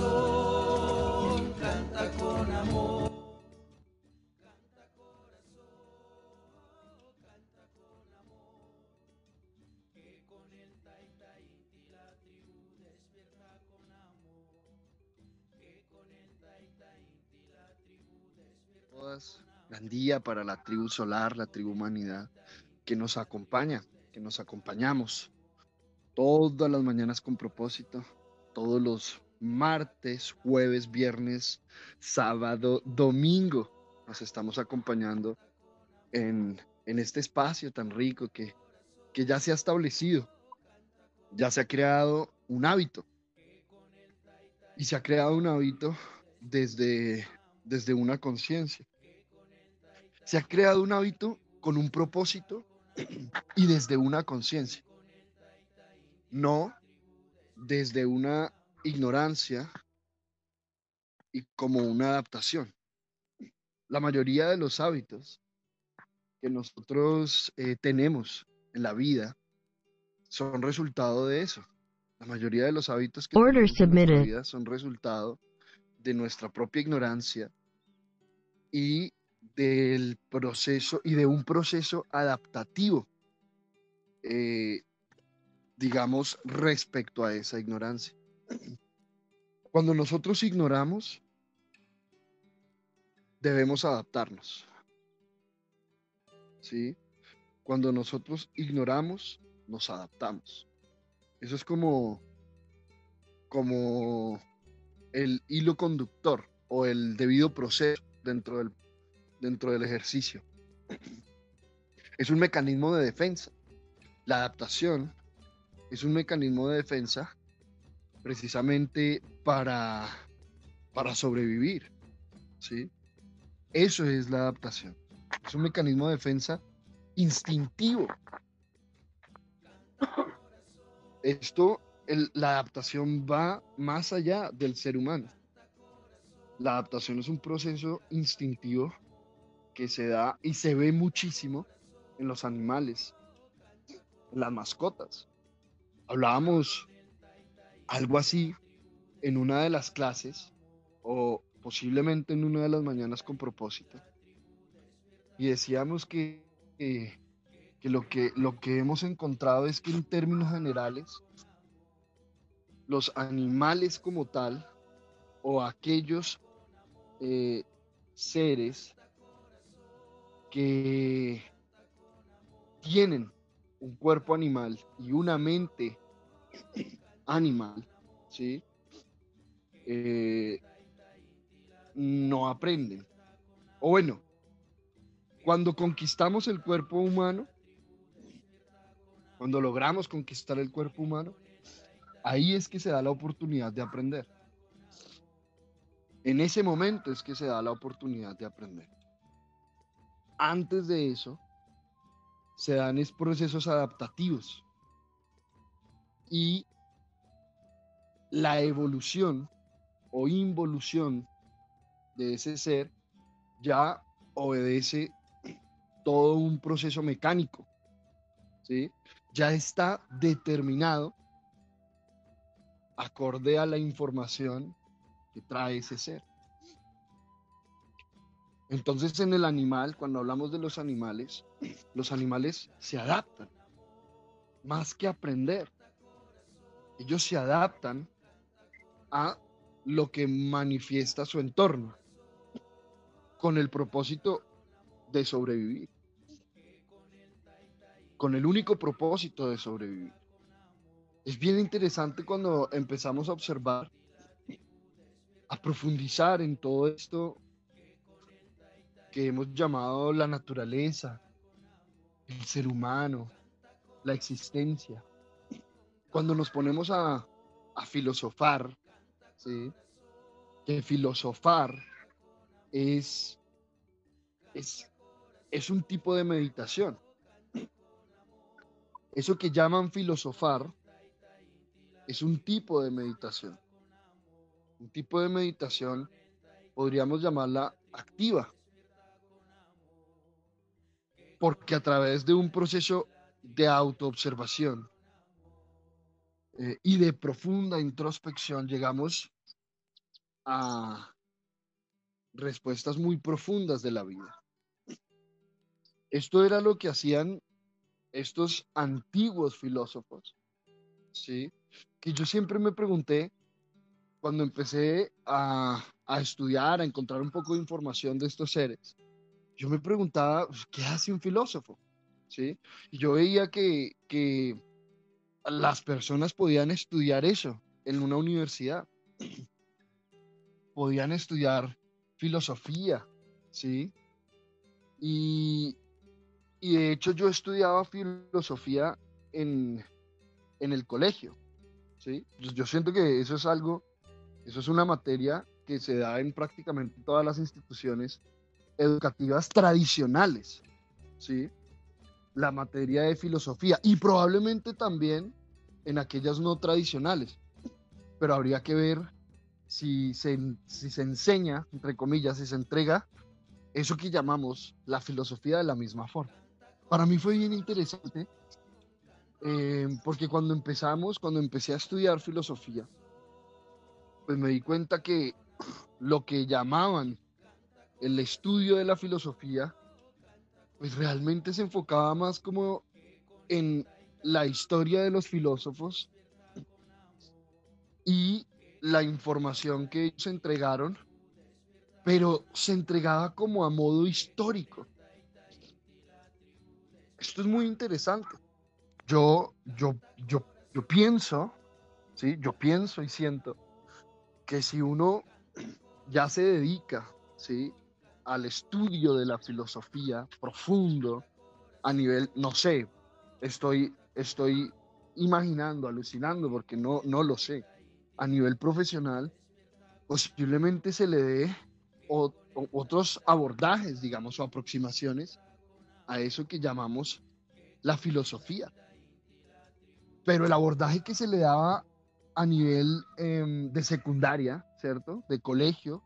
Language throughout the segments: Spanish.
corazón, canta con amor. Canta corazón, canta con amor. Que con el taita inti la tribu despierta con amor. Que con el taita inti la tribu despierta todas, gran día para la tribu solar, la tribu humanidad, que nos acompaña, que nos acompañamos todas las mañanas con propósito, todos los martes, jueves, viernes, sábado, domingo, nos estamos acompañando en, en este espacio tan rico que, que ya se ha establecido, ya se ha creado un hábito. Y se ha creado un hábito desde, desde una conciencia. Se ha creado un hábito con un propósito y desde una conciencia. No desde una ignorancia y como una adaptación. La mayoría de los hábitos que nosotros eh, tenemos en la vida son resultado de eso. La mayoría de los hábitos que Order tenemos en nuestra submitted. vida son resultado de nuestra propia ignorancia y del proceso y de un proceso adaptativo, eh, digamos, respecto a esa ignorancia. Cuando nosotros ignoramos, debemos adaptarnos. ¿Sí? Cuando nosotros ignoramos, nos adaptamos. Eso es como, como el hilo conductor o el debido proceso dentro del, dentro del ejercicio. Es un mecanismo de defensa. La adaptación es un mecanismo de defensa precisamente para, para sobrevivir. ¿sí? Eso es la adaptación. Es un mecanismo de defensa instintivo. Esto, la adaptación va más allá del ser humano. La adaptación es un proceso instintivo que se da y se ve muchísimo en los animales, en las mascotas. Hablábamos algo así en una de las clases o posiblemente en una de las mañanas con propósito. Y decíamos que, que, que lo que lo que hemos encontrado es que en términos generales los animales como tal o aquellos eh, seres que tienen un cuerpo animal y una mente animal, ¿sí? Eh, no aprenden. O bueno, cuando conquistamos el cuerpo humano, cuando logramos conquistar el cuerpo humano, ahí es que se da la oportunidad de aprender. En ese momento es que se da la oportunidad de aprender. Antes de eso, se dan es procesos adaptativos. Y la evolución o involución de ese ser ya obedece todo un proceso mecánico. ¿sí? Ya está determinado acorde a la información que trae ese ser. Entonces en el animal, cuando hablamos de los animales, los animales se adaptan, más que aprender. Ellos se adaptan a lo que manifiesta su entorno, con el propósito de sobrevivir, con el único propósito de sobrevivir. Es bien interesante cuando empezamos a observar, a profundizar en todo esto que hemos llamado la naturaleza, el ser humano, la existencia. Cuando nos ponemos a, a filosofar, ¿sí? que filosofar es, es, es un tipo de meditación. Eso que llaman filosofar es un tipo de meditación. Un tipo de meditación podríamos llamarla activa. Porque a través de un proceso de autoobservación eh, y de profunda introspección llegamos a respuestas muy profundas de la vida. Esto era lo que hacían estos antiguos filósofos, ¿sí? Que yo siempre me pregunté cuando empecé a, a estudiar, a encontrar un poco de información de estos seres, yo me preguntaba, pues, ¿qué hace un filósofo? ¿Sí? Y yo veía que, que las personas podían estudiar eso en una universidad. Podían estudiar filosofía, ¿sí? Y, y de hecho yo estudiaba filosofía en, en el colegio, ¿sí? Yo, yo siento que eso es algo, eso es una materia que se da en prácticamente todas las instituciones educativas tradicionales, ¿sí? La materia de filosofía y probablemente también en aquellas no tradicionales, pero habría que ver si se, si se enseña, entre comillas, si se entrega eso que llamamos la filosofía de la misma forma. Para mí fue bien interesante eh, porque cuando empezamos, cuando empecé a estudiar filosofía, pues me di cuenta que lo que llamaban el estudio de la filosofía, pues realmente se enfocaba más como en la historia de los filósofos y la información que ellos entregaron, pero se entregaba como a modo histórico. Esto es muy interesante. Yo, yo, yo, yo pienso, ¿sí? Yo pienso y siento que si uno ya se dedica, ¿sí? Al estudio de la filosofía profundo, a nivel, no sé, estoy, estoy imaginando, alucinando, porque no, no lo sé, a nivel profesional, posiblemente se le dé otros abordajes, digamos, o aproximaciones a eso que llamamos la filosofía. Pero el abordaje que se le daba a nivel em, de secundaria, ¿cierto? De colegio,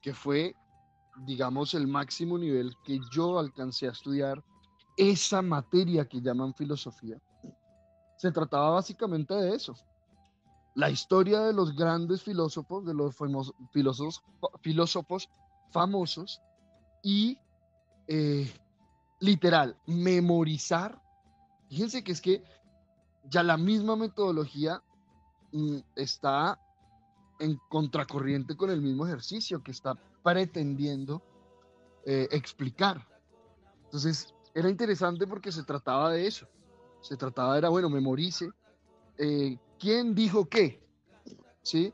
que fue, digamos, el máximo nivel que yo alcancé a estudiar esa materia que llaman filosofía. Se trataba básicamente de eso, la historia de los grandes filósofos, de los filósofos, filósofos famosos y eh, literal, memorizar. Fíjense que es que ya la misma metodología mm, está en contracorriente con el mismo ejercicio que está pretendiendo eh, explicar. Entonces, era interesante porque se trataba de eso. Se trataba, era, bueno, memorice eh, ¿quién dijo qué? ¿Sí?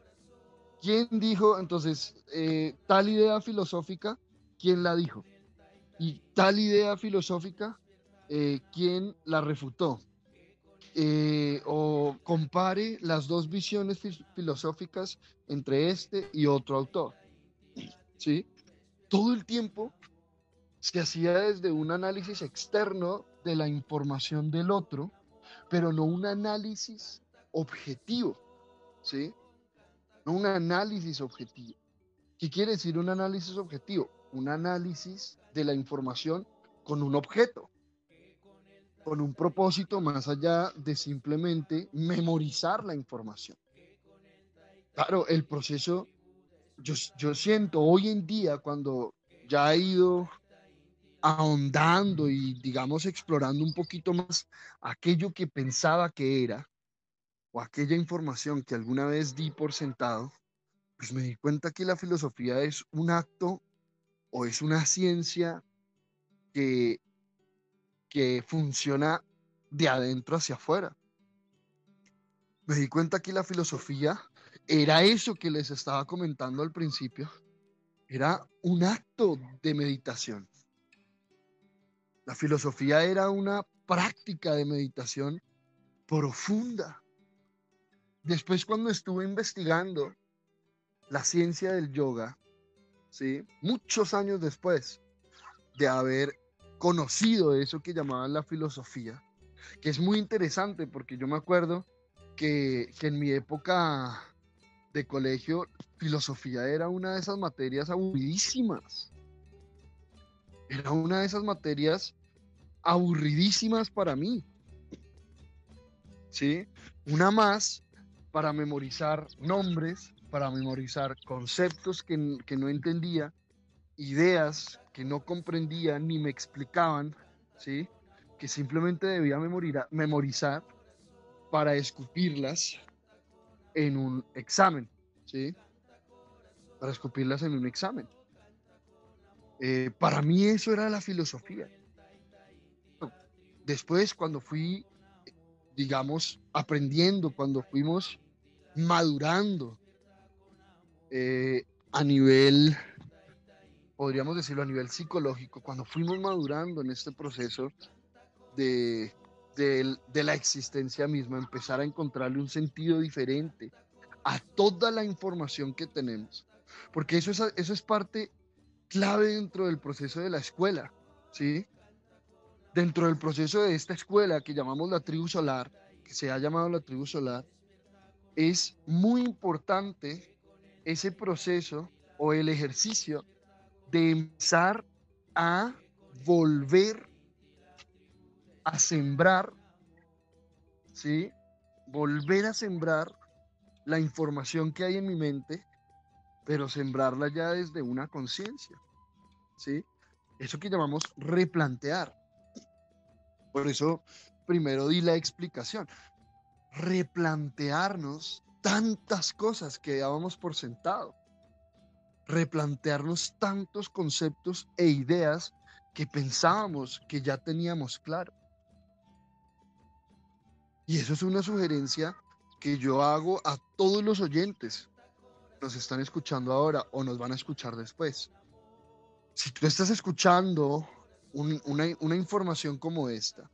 ¿Quién dijo, entonces, eh, tal idea filosófica, quién la dijo? Y tal idea filosófica, eh, ¿quién la refutó? O compare las dos visiones filosóficas entre este y otro autor. ¿Sí? Todo el tiempo se hacía desde un análisis externo de la información del otro, pero no un análisis objetivo, ¿sí? No un análisis objetivo. ¿Qué quiere decir un análisis objetivo? Un análisis de la información con un objeto, con un propósito más allá de simplemente memorizar la información. Claro, el proceso, yo, yo siento hoy en día cuando ya he ido ahondando y digamos explorando un poquito más aquello que pensaba que era, o aquella información que alguna vez di por sentado, pues me di cuenta que la filosofía es un acto o es una ciencia que, que funciona de adentro hacia afuera. Me di cuenta que la filosofía era eso que les estaba comentando al principio, era un acto de meditación. La filosofía era una práctica de meditación profunda Después cuando estuve investigando la ciencia del yoga, ¿sí? muchos años después de haber conocido eso que llamaban la filosofía, que es muy interesante porque yo me acuerdo que, que en mi época de colegio, filosofía era una de esas materias aburridísimas. Era una de esas materias aburridísimas para mí. ¿Sí? Una más para memorizar nombres, para memorizar conceptos que, que no entendía, ideas que no comprendía ni me explicaban, ¿sí? que simplemente debía memorizar para escupirlas en un examen, ¿sí? Para escupirlas en un examen. Eh, para mí eso era la filosofía. Después, cuando fui, digamos, aprendiendo, cuando fuimos madurando eh, a nivel, podríamos decirlo, a nivel psicológico, cuando fuimos madurando en este proceso de, de, la existencia misma, empezar a encontrarle un sentido diferente a toda la información que tenemos. Porque eso es, eso es parte clave dentro del proceso de la escuela, ¿sí? Dentro del proceso de esta escuela que llamamos la tribu solar, que se ha llamado la tribu solar, es muy importante ese proceso o el ejercicio de empezar a volver a sembrar, ¿sí? Volver a sembrar la información que hay en mi mente, pero sembrarla ya desde una conciencia, ¿sí? Eso que llamamos replantear. Por eso, primero di la explicación. Replantearnos tantas cosas que dábamos por sentado. Replantearnos tantos conceptos e ideas que pensábamos que ya teníamos claro. Y eso es una sugerencia que yo hago a todos los oyentes. Nos están escuchando ahora o nos van a escuchar después. Si tú estás escuchando una, información como esta,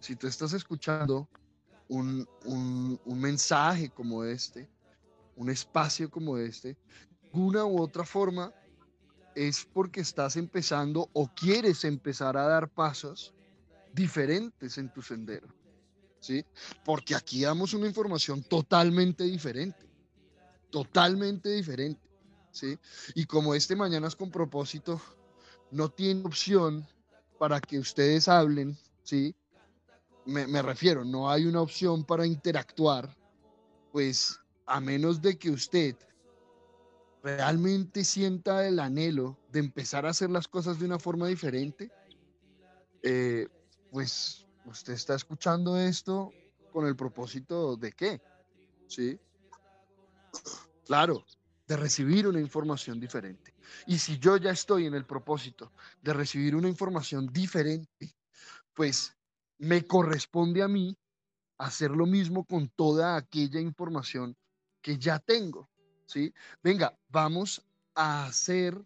si tú estás escuchando un, un mensaje como este, un espacio como este, una u otra forma es porque estás empezando o quieres empezar a dar pasos diferentes en tu sendero. ¿Sí? Porque aquí damos una información totalmente diferente, totalmente diferente, ¿sí? Y como este mañana es con propósito, no tiene opción para que ustedes hablen, ¿sí? Me, me refiero, no hay una opción para interactuar, pues a menos de que usted realmente sienta el anhelo de empezar a hacer las cosas de una forma diferente, eh, pues usted está escuchando esto con el propósito de qué, ¿sí? Claro, de recibir una información diferente. Y si yo ya estoy en el propósito de recibir una información diferente, pues me corresponde a mí hacer lo mismo con toda aquella información que ya tengo, ¿sí? Venga, vamos a hacer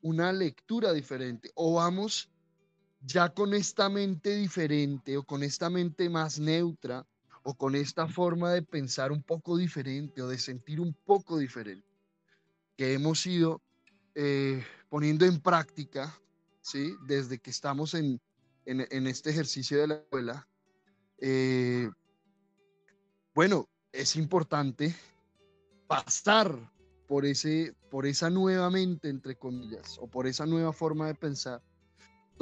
una lectura diferente o vamos ya con esta mente diferente o con esta mente más neutra o con esta forma de pensar un poco diferente o de sentir un poco diferente que hemos ido eh, poniendo en práctica, ¿sí? Desde que estamos en, este ejercicio de la escuela. Eh, bueno, es importante pasar por, ese, por esa nueva mente, entre comillas, o por esa nueva forma de pensar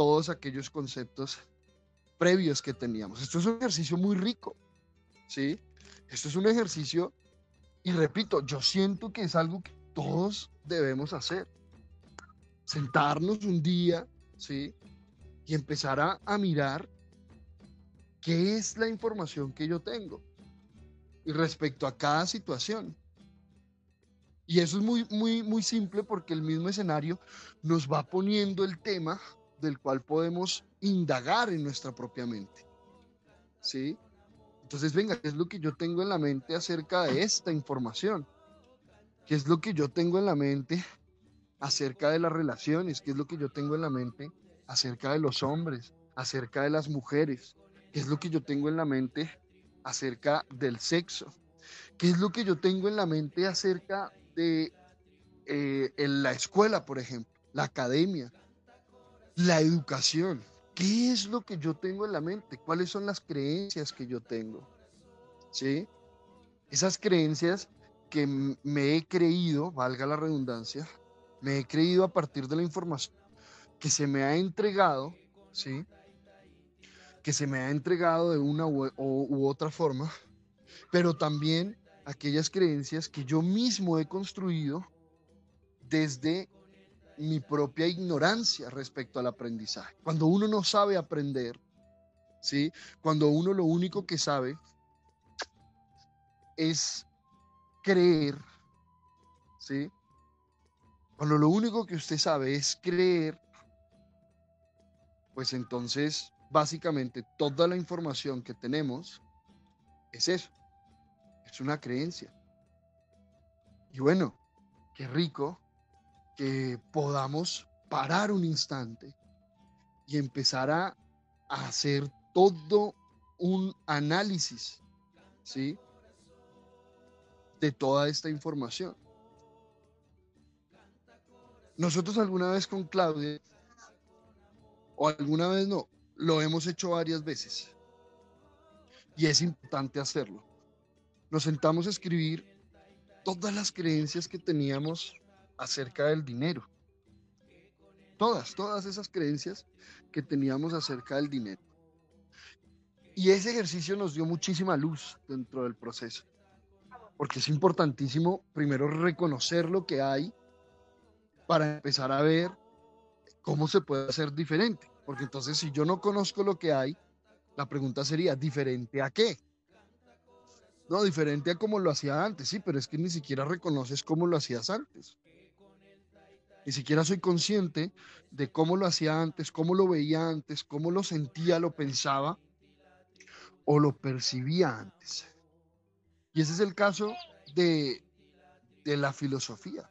todos aquellos conceptos previos que teníamos. Esto es un ejercicio muy rico, ¿sí? Esto es un ejercicio, y repito, yo siento que es algo que todos debemos hacer. Sentarnos un día, ¿sí? Y empezar a, mirar qué es la información que yo tengo y respecto a cada situación. Y eso es muy, muy, muy simple porque el mismo escenario nos va poniendo el tema del cual podemos indagar en nuestra propia mente. ¿Sí? Entonces, venga, ¿qué es lo que yo tengo en la mente acerca de esta información? ¿Qué es lo que yo tengo en la mente acerca de las relaciones? ¿Qué es lo que yo tengo en la mente acerca de los hombres, acerca de las mujeres? ¿Qué es lo que yo tengo en la mente acerca del sexo? ¿Qué es lo que yo tengo en la mente acerca de eh, en la escuela, por ejemplo, la academia? La educación. ¿Qué es lo que yo tengo en la mente? ¿Cuáles son las creencias que yo tengo? ¿Sí? Esas creencias que me he creído, valga la redundancia, me he creído a partir de la información que se me ha entregado, ¿sí? Que se me ha entregado de una u, otra forma, pero también aquellas creencias que yo mismo he construido desde mi propia ignorancia respecto al aprendizaje. Cuando uno no sabe aprender, ¿sí? Cuando uno lo único que sabe es creer, ¿sí? Cuando lo único que usted sabe es creer, pues entonces básicamente toda la información que tenemos es eso, es una creencia. Y bueno, qué rico que podamos parar un instante y empezar a, hacer todo un análisis, ¿sí? De toda esta información. Nosotros alguna vez con Claudia, o alguna vez no, lo hemos hecho varias veces. Y es importante hacerlo. Nos sentamos a escribir todas las creencias que teníamos acerca del dinero. Todas, todas esas creencias que teníamos acerca del dinero. Y ese ejercicio nos dio muchísima luz dentro del proceso, porque es importantísimo primero reconocer lo que hay para empezar a ver cómo se puede hacer diferente, porque entonces si yo no conozco lo que hay, la pregunta sería, ¿diferente a qué? No, diferente a como lo hacía antes, sí, pero es que ni siquiera reconoces cómo lo hacías antes. Ni siquiera soy consciente de cómo lo hacía antes, cómo lo veía antes, cómo lo sentía, lo pensaba o lo percibía antes. Y ese es el caso de, de la filosofía.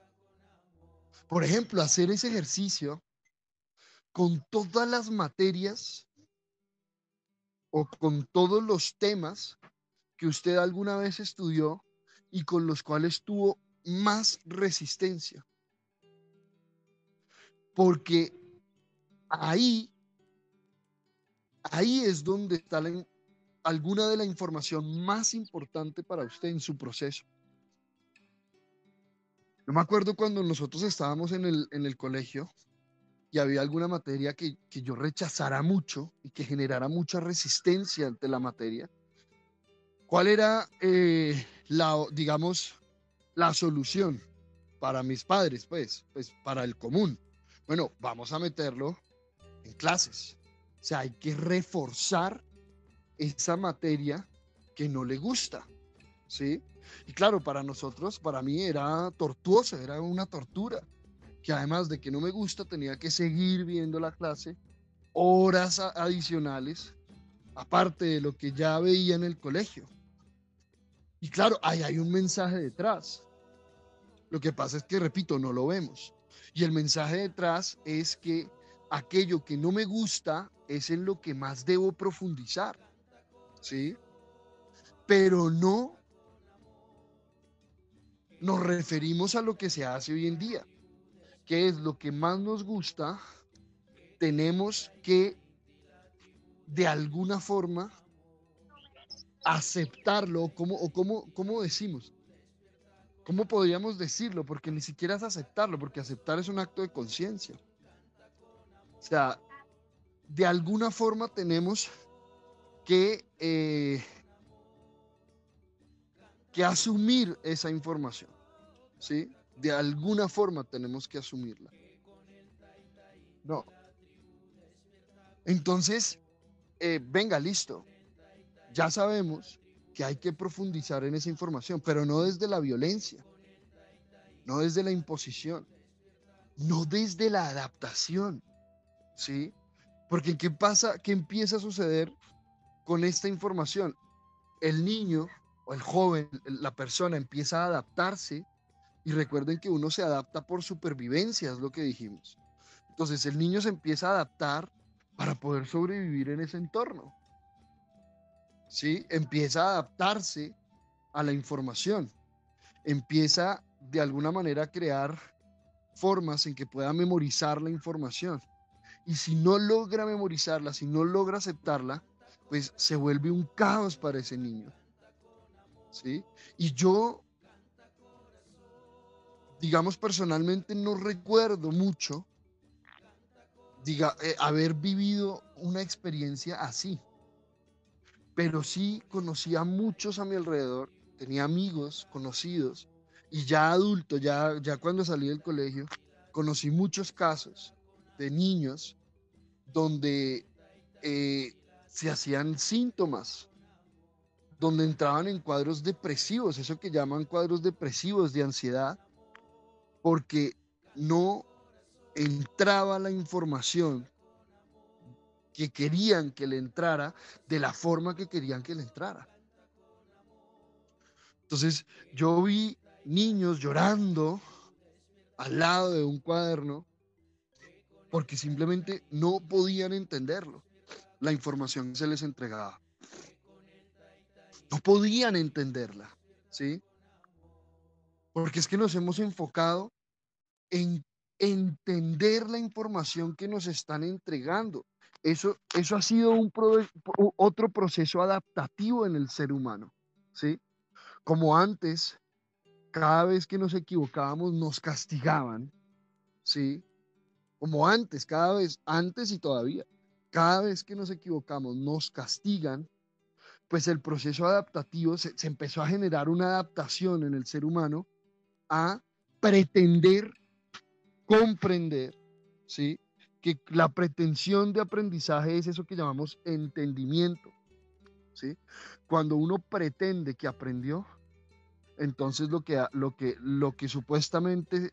Por ejemplo, hacer ese ejercicio con todas las materias o con todos los temas que usted alguna vez estudió y con los cuales tuvo más resistencia porque ahí, ahí es donde está alguna de la información más importante para usted en su proceso. Yo me acuerdo cuando nosotros estábamos en el, en el colegio y había alguna materia que, yo rechazara mucho y que generara mucha resistencia ante la materia. ¿Cuál era eh, la, digamos, la solución para mis padres, pues, pues para el común? Bueno, vamos a meterlo en clases. O sea, hay que reforzar esa materia que no le gusta, ¿sí? Y claro, para nosotros, para mí era tortuosa, era una tortura, que además de que no me gusta, tenía que seguir viendo la clase, horas adicionales, aparte de lo que ya veía en el colegio. Y claro, ahí hay un mensaje detrás. Lo que pasa es que, repito, no lo vemos. Y el mensaje detrás es que aquello que no me gusta es en lo que más debo profundizar, ¿sí? Pero no nos referimos a lo que se hace hoy en día, que es lo que más nos gusta, tenemos que de alguna forma aceptarlo, como, o como, ¿cómo decimos? ¿Cómo podríamos decirlo? Porque ni siquiera es aceptarlo, porque aceptar es un acto de conciencia. O sea, de alguna forma tenemos que, eh, que asumir esa información. ¿Sí? De alguna forma tenemos que asumirla. No. Entonces, eh, venga, listo. Ya sabemos que hay que profundizar en esa información, pero no desde la violencia, no desde la imposición, no desde la adaptación, ¿sí? Porque ¿qué pasa? ¿Qué empieza a suceder con esta información? El niño o el joven, la persona empieza a adaptarse y recuerden que uno se adapta por supervivencia, es lo que dijimos. Entonces el niño se empieza a adaptar para poder sobrevivir en ese entorno. ¿Sí? Empieza a adaptarse a la información, empieza de alguna manera a crear formas en que pueda memorizar la información. Y si no logra memorizarla, si no logra aceptarla, pues se vuelve un caos para ese niño. ¿Sí? Y yo, digamos personalmente, no recuerdo mucho diga, eh, haber vivido una experiencia así pero sí conocí a muchos a mi alrededor tenía amigos, conocidos, y ya adulto, ya, ya cuando salí del colegio, conocí muchos casos de niños donde eh, se hacían síntomas, donde entraban en cuadros depresivos, eso que llaman cuadros depresivos de ansiedad, porque no entraba la información que querían que le entrara de la forma que querían que le entrara. Entonces yo vi niños llorando al lado de un cuaderno porque simplemente no podían entenderlo, la información que se les entregaba. No podían entenderla, ¿sí? Porque es que nos hemos enfocado en entender la información que nos están entregando. Eso, eso ha sido un otro proceso adaptativo en el ser humano, ¿sí? Como antes, cada vez que nos equivocábamos nos castigaban, ¿sí? Como antes, cada vez, antes y todavía, cada vez que nos equivocamos nos castigan, pues el proceso adaptativo se, se empezó a generar una adaptación en el ser humano a pretender comprender, ¿sí? Que la pretensión de aprendizaje es eso que llamamos entendimiento, ¿sí? Cuando uno pretende que aprendió, entonces lo que, lo que, lo que supuestamente,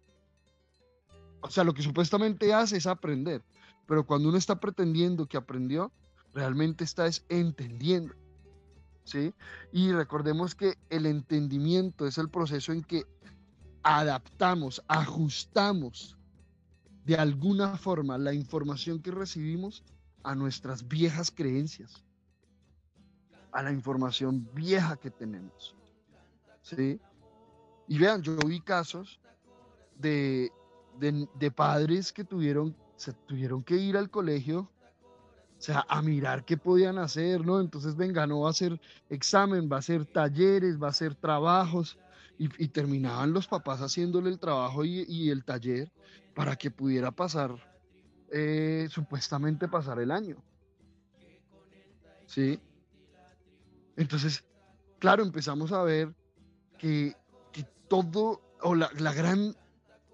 o sea, lo que supuestamente hace es aprender, pero cuando uno está pretendiendo que aprendió, realmente está es entendiendo. ¿Sí? Y recordemos que el entendimiento es el proceso en que adaptamos, ajustamos de alguna forma la información que recibimos a nuestras viejas creencias, a la información vieja que tenemos. ¿Sí? Y vean, yo vi casos de, de, padres que tuvieron, se tuvieron que ir al colegio, o sea, a mirar qué podían hacer, ¿no? Entonces, venga, no va a hacer examen, va a hacer talleres, va a hacer trabajos, y, terminaban los papás haciéndole el trabajo y, el taller, para que pudiera pasar, eh, supuestamente pasar el año. ¿Sí? Entonces, claro, empezamos a ver que, todo, o la, la, gran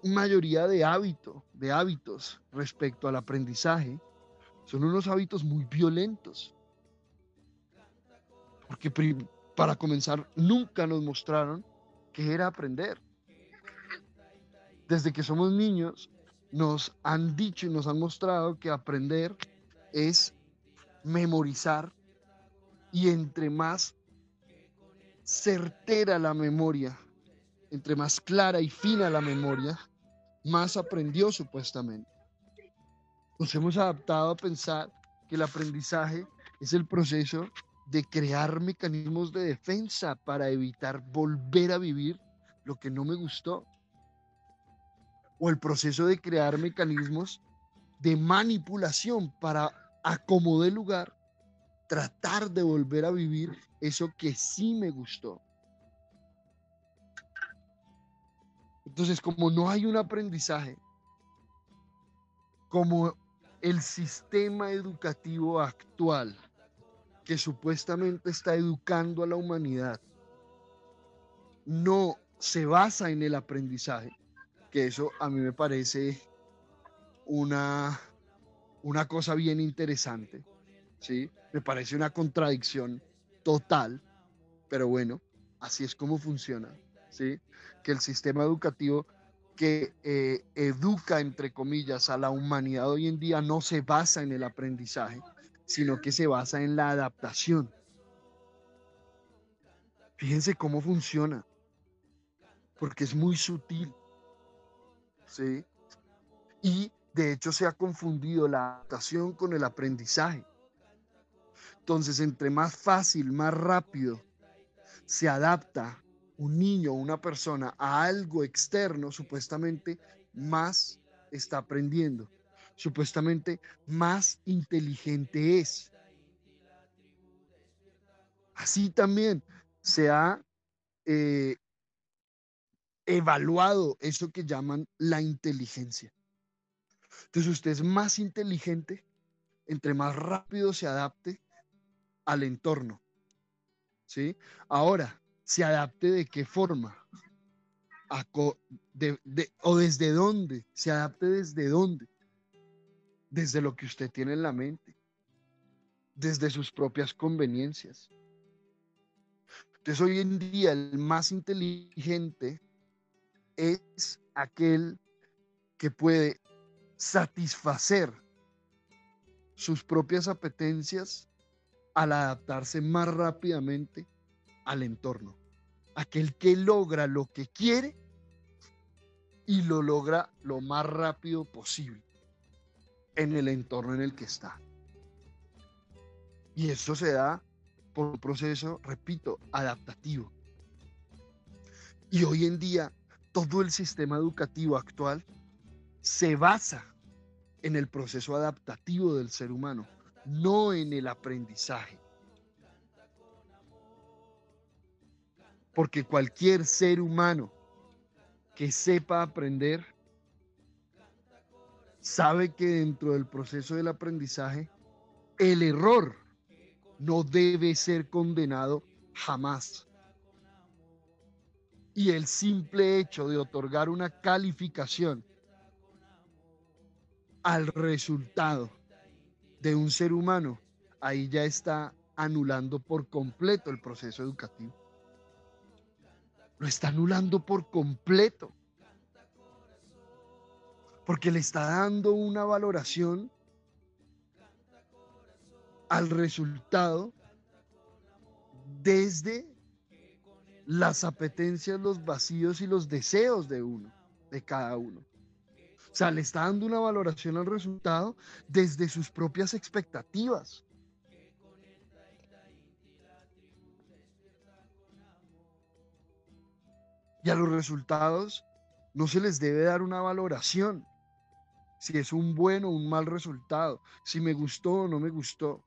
mayoría de hábitos, de hábitos respecto al aprendizaje, son unos hábitos muy violentos. Porque para comenzar, nunca nos mostraron qué era aprender. Desde que somos niños, nos han dicho y nos han mostrado que aprender es memorizar y entre más certera la memoria, entre más clara y fina la memoria, más aprendió supuestamente. Nos hemos adaptado a pensar que el aprendizaje es el proceso de crear mecanismos de defensa para evitar volver a vivir lo que no me gustó o el proceso de crear mecanismos de manipulación para acomodar lugar, tratar de volver a vivir eso que sí me gustó. Entonces, como no hay un aprendizaje, como el sistema educativo actual que supuestamente está educando a la humanidad no se basa en el aprendizaje, que eso a mí me parece una, una cosa bien interesante, ¿sí? Me parece una contradicción total, pero bueno, así es como funciona, ¿sí? Que el sistema educativo que eh, educa, entre comillas, a la humanidad hoy en día no se basa en el aprendizaje, sino que se basa en la adaptación. Fíjense cómo funciona, porque es muy sutil. ¿sí? Y de hecho se ha confundido la adaptación con el aprendizaje. Entonces, entre más fácil, más rápido se adapta un niño o una persona a algo externo, supuestamente más está aprendiendo, supuestamente más inteligente es. Así también se ha eh, evaluado eso que llaman la inteligencia. Entonces usted es más inteligente entre más rápido se adapte al entorno. ¿Sí? Ahora, se adapte de qué forma o desde dónde, se adapte desde dónde, desde lo que usted tiene en la mente, desde sus propias conveniencias. Entonces hoy en día el más inteligente es aquel que puede satisfacer sus propias apetencias al adaptarse más rápidamente al entorno. Aquel que logra lo que quiere y lo logra lo más rápido posible en el entorno en el que está. Y eso se da por un proceso, repito, adaptativo. Y hoy en día todo el sistema educativo actual se basa en el proceso adaptativo del ser humano, no en el aprendizaje. Porque cualquier ser humano que sepa aprender sabe que dentro del proceso del aprendizaje el error no debe ser condenado jamás. Y el simple hecho de otorgar una calificación al resultado de un ser humano, ahí ya está anulando por completo el proceso educativo. Lo está anulando por completo. Porque le está dando una valoración al resultado desde las apetencias, los vacíos y los deseos de uno, de cada uno. O sea, le está dando una valoración al resultado desde sus propias expectativas. Y a los resultados no se les debe dar una valoración. Si es un buen o un mal resultado, si me gustó o no me gustó,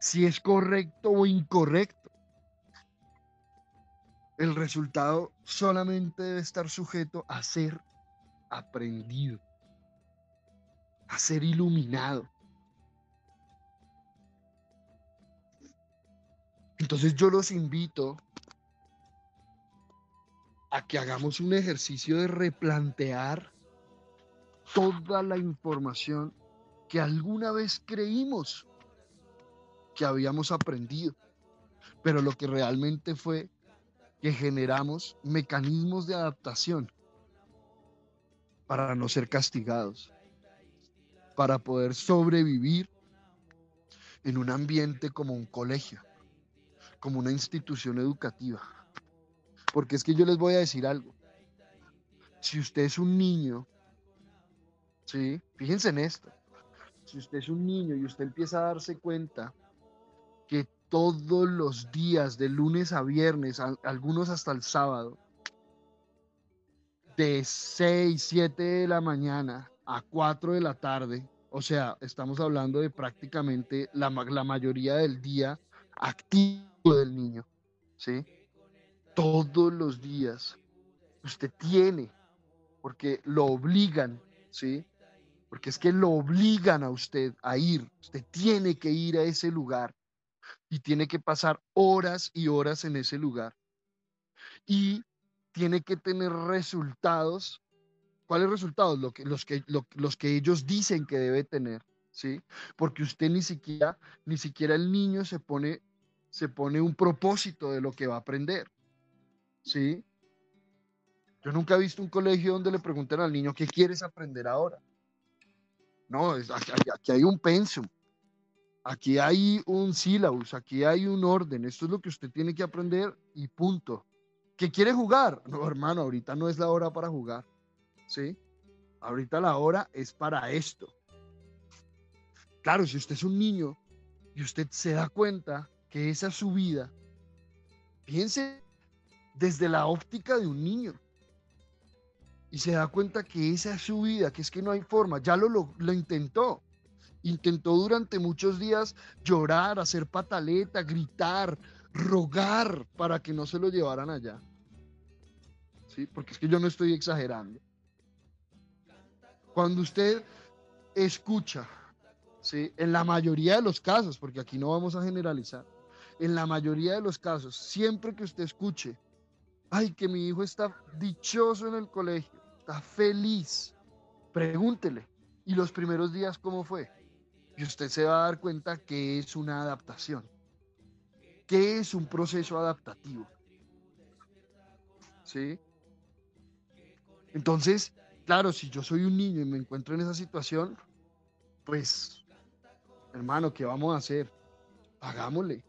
si es correcto o incorrecto. El resultado solamente debe estar sujeto a ser aprendido, a ser iluminado. Entonces yo los invito a que hagamos un ejercicio de replantear toda la información que alguna vez creímos que habíamos aprendido, pero lo que realmente fue que generamos mecanismos de adaptación para no ser castigados, para poder sobrevivir en un ambiente como un colegio, como una institución educativa. Porque es que yo les voy a decir algo. Si usted es un niño, ¿sí? Fíjense en esto. Si usted es un niño y usted empieza a darse cuenta que todos los días, de lunes a viernes, algunos hasta el sábado, de 6, 7 de la mañana a 4 de la tarde, o sea, estamos hablando de prácticamente la, la mayoría del día activo del niño, ¿sí? Todos los días usted tiene, porque lo obligan, ¿sí? Porque es que lo obligan a usted a ir, usted tiene que ir a ese lugar y tiene que pasar horas y horas en ese lugar. Y tiene que tener resultados. ¿Cuáles resultados? Lo los, que, los que ellos dicen que debe tener, ¿sí? Porque usted ni siquiera, ni siquiera el niño se pone, se pone un propósito de lo que va a aprender, ¿sí? Yo nunca he visto un colegio donde le pregunten al niño, ¿qué quieres aprender ahora? No, aquí, aquí hay un pensum, aquí hay un sílabus, aquí hay un orden, esto es lo que usted tiene que aprender y punto. ¿Que quiere jugar? No, hermano, ahorita no es la hora para jugar. ¿Sí? Ahorita la hora es para esto. Claro, si usted es un niño y usted se da cuenta que esa es su vida, piense desde la óptica de un niño. Y se da cuenta que esa es su vida, que es que no hay forma. Ya lo, lo, lo intentó. Intentó durante muchos días llorar, hacer pataleta, gritar, rogar para que no se lo llevaran allá. ¿Sí? Porque es que yo no estoy exagerando. Cuando usted escucha, ¿sí? en la mayoría de los casos, porque aquí no vamos a generalizar, en la mayoría de los casos, siempre que usted escuche, ay, que mi hijo está dichoso en el colegio, está feliz, pregúntele, ¿y los primeros días cómo fue? Y usted se va a dar cuenta que es una adaptación, que es un proceso adaptativo. ¿Sí? Entonces, claro, si yo soy un niño y me encuentro en esa situación, pues, hermano, ¿qué vamos a hacer? Hagámosle,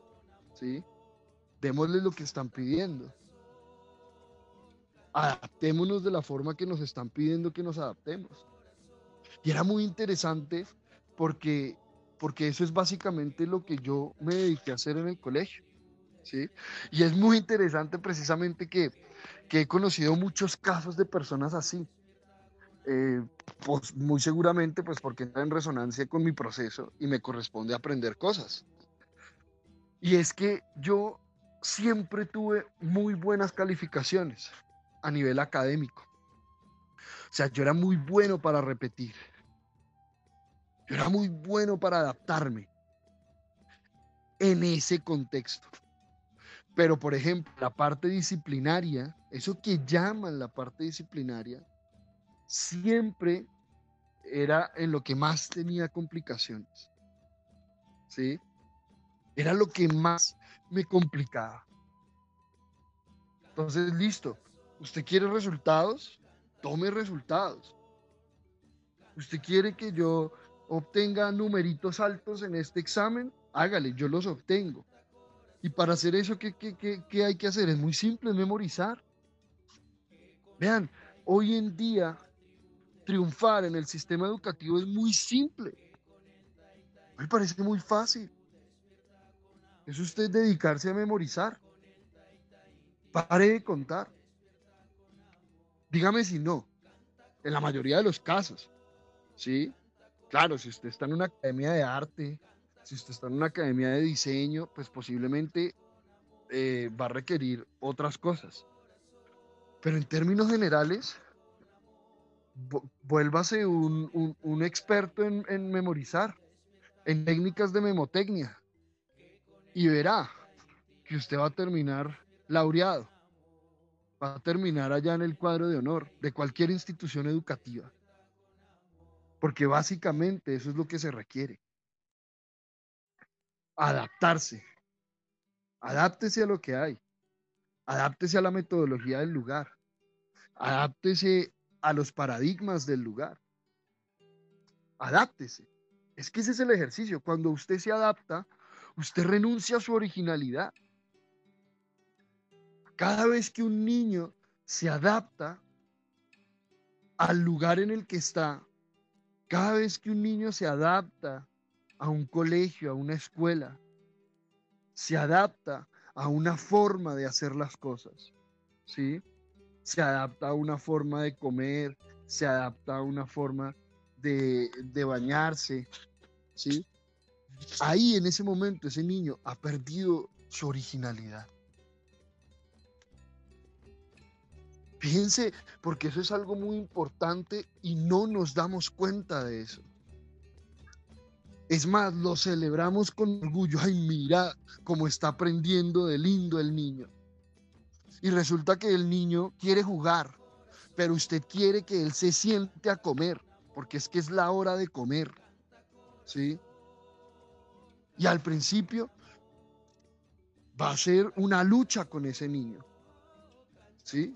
¿sí? Démosle lo que están pidiendo. Adaptémonos de la forma que nos están pidiendo que nos adaptemos. Y era muy interesante porque, porque eso es básicamente lo que yo me dediqué a hacer en el colegio. ¿sí? Y es muy interesante precisamente que, que he conocido muchos casos de personas así. Eh, pues muy seguramente pues porque está en resonancia con mi proceso y me corresponde aprender cosas. Y es que yo siempre tuve muy buenas calificaciones a nivel académico. O sea, yo era muy bueno para repetir. Yo era muy bueno para adaptarme en ese contexto. Pero, por ejemplo, la parte disciplinaria, eso que llaman la parte disciplinaria, siempre era en lo que más tenía complicaciones. ¿Sí? Era lo que más me complicaba. Entonces, listo. ¿Usted quiere resultados? Tome resultados. ¿Usted quiere que yo obtenga numeritos altos en este examen? Hágale, yo los obtengo. Y para hacer eso, ¿qué, qué, hay que hacer? Es muy simple, memorizar. Vean, hoy en día triunfar en el sistema educativo es muy simple. Me parece muy fácil. Es usted dedicarse a memorizar. Pare de contar. Dígame si no. En la mayoría de los casos. ¿Sí? Claro, si usted está en una academia de arte, si usted está en una academia de diseño, pues posiblemente eh, va a requerir otras cosas. Pero en términos generales, vuélvase un, un, experto en, en, memorizar, en técnicas de memotecnia, y verá que usted va a terminar laureado, va a terminar allá en el cuadro de honor de cualquier institución educativa, porque básicamente eso es lo que se requiere adaptarse. Adáptese a lo que hay. Adáptese a la metodología del lugar. Adáptese a los paradigmas del lugar. Adáptese. Es que ese es el ejercicio. Cuando usted se adapta, usted renuncia a su originalidad. Cada vez que un niño se adapta al lugar en el que está, cada vez que un niño se adapta a un colegio, a una escuela, se adapta a una forma de hacer las cosas, ¿sí? Se adapta a una forma de comer, se adapta a una forma de, de bañarse, ¿sí? Ahí en ese momento ese niño ha perdido su originalidad. Fíjense, porque eso es algo muy importante y no nos damos cuenta de eso. Es más, lo celebramos con orgullo. Ay, mira cómo está aprendiendo de lindo el niño. Y resulta que el niño quiere jugar, pero usted quiere que él se siente a comer, porque es que es la hora de comer. ¿Sí? Y al principio va a ser una lucha con ese niño. ¿Sí?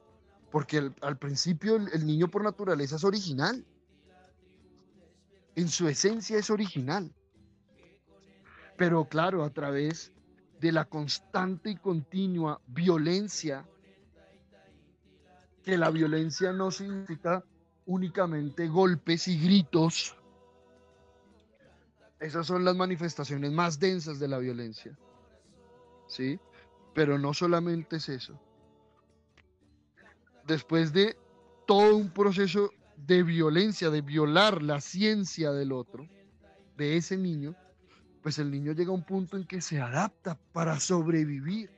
Porque al principio el niño por naturaleza es original. En su esencia es original. Pero claro, a través de la constante y continua violencia, que la violencia no significa únicamente golpes y gritos, esas son las manifestaciones más densas de la violencia. ¿Sí? Pero no solamente es eso. Después de todo un proceso de violencia, de violar la ciencia del otro, de ese niño, pues el niño llega a un punto en que se adapta para sobrevivir.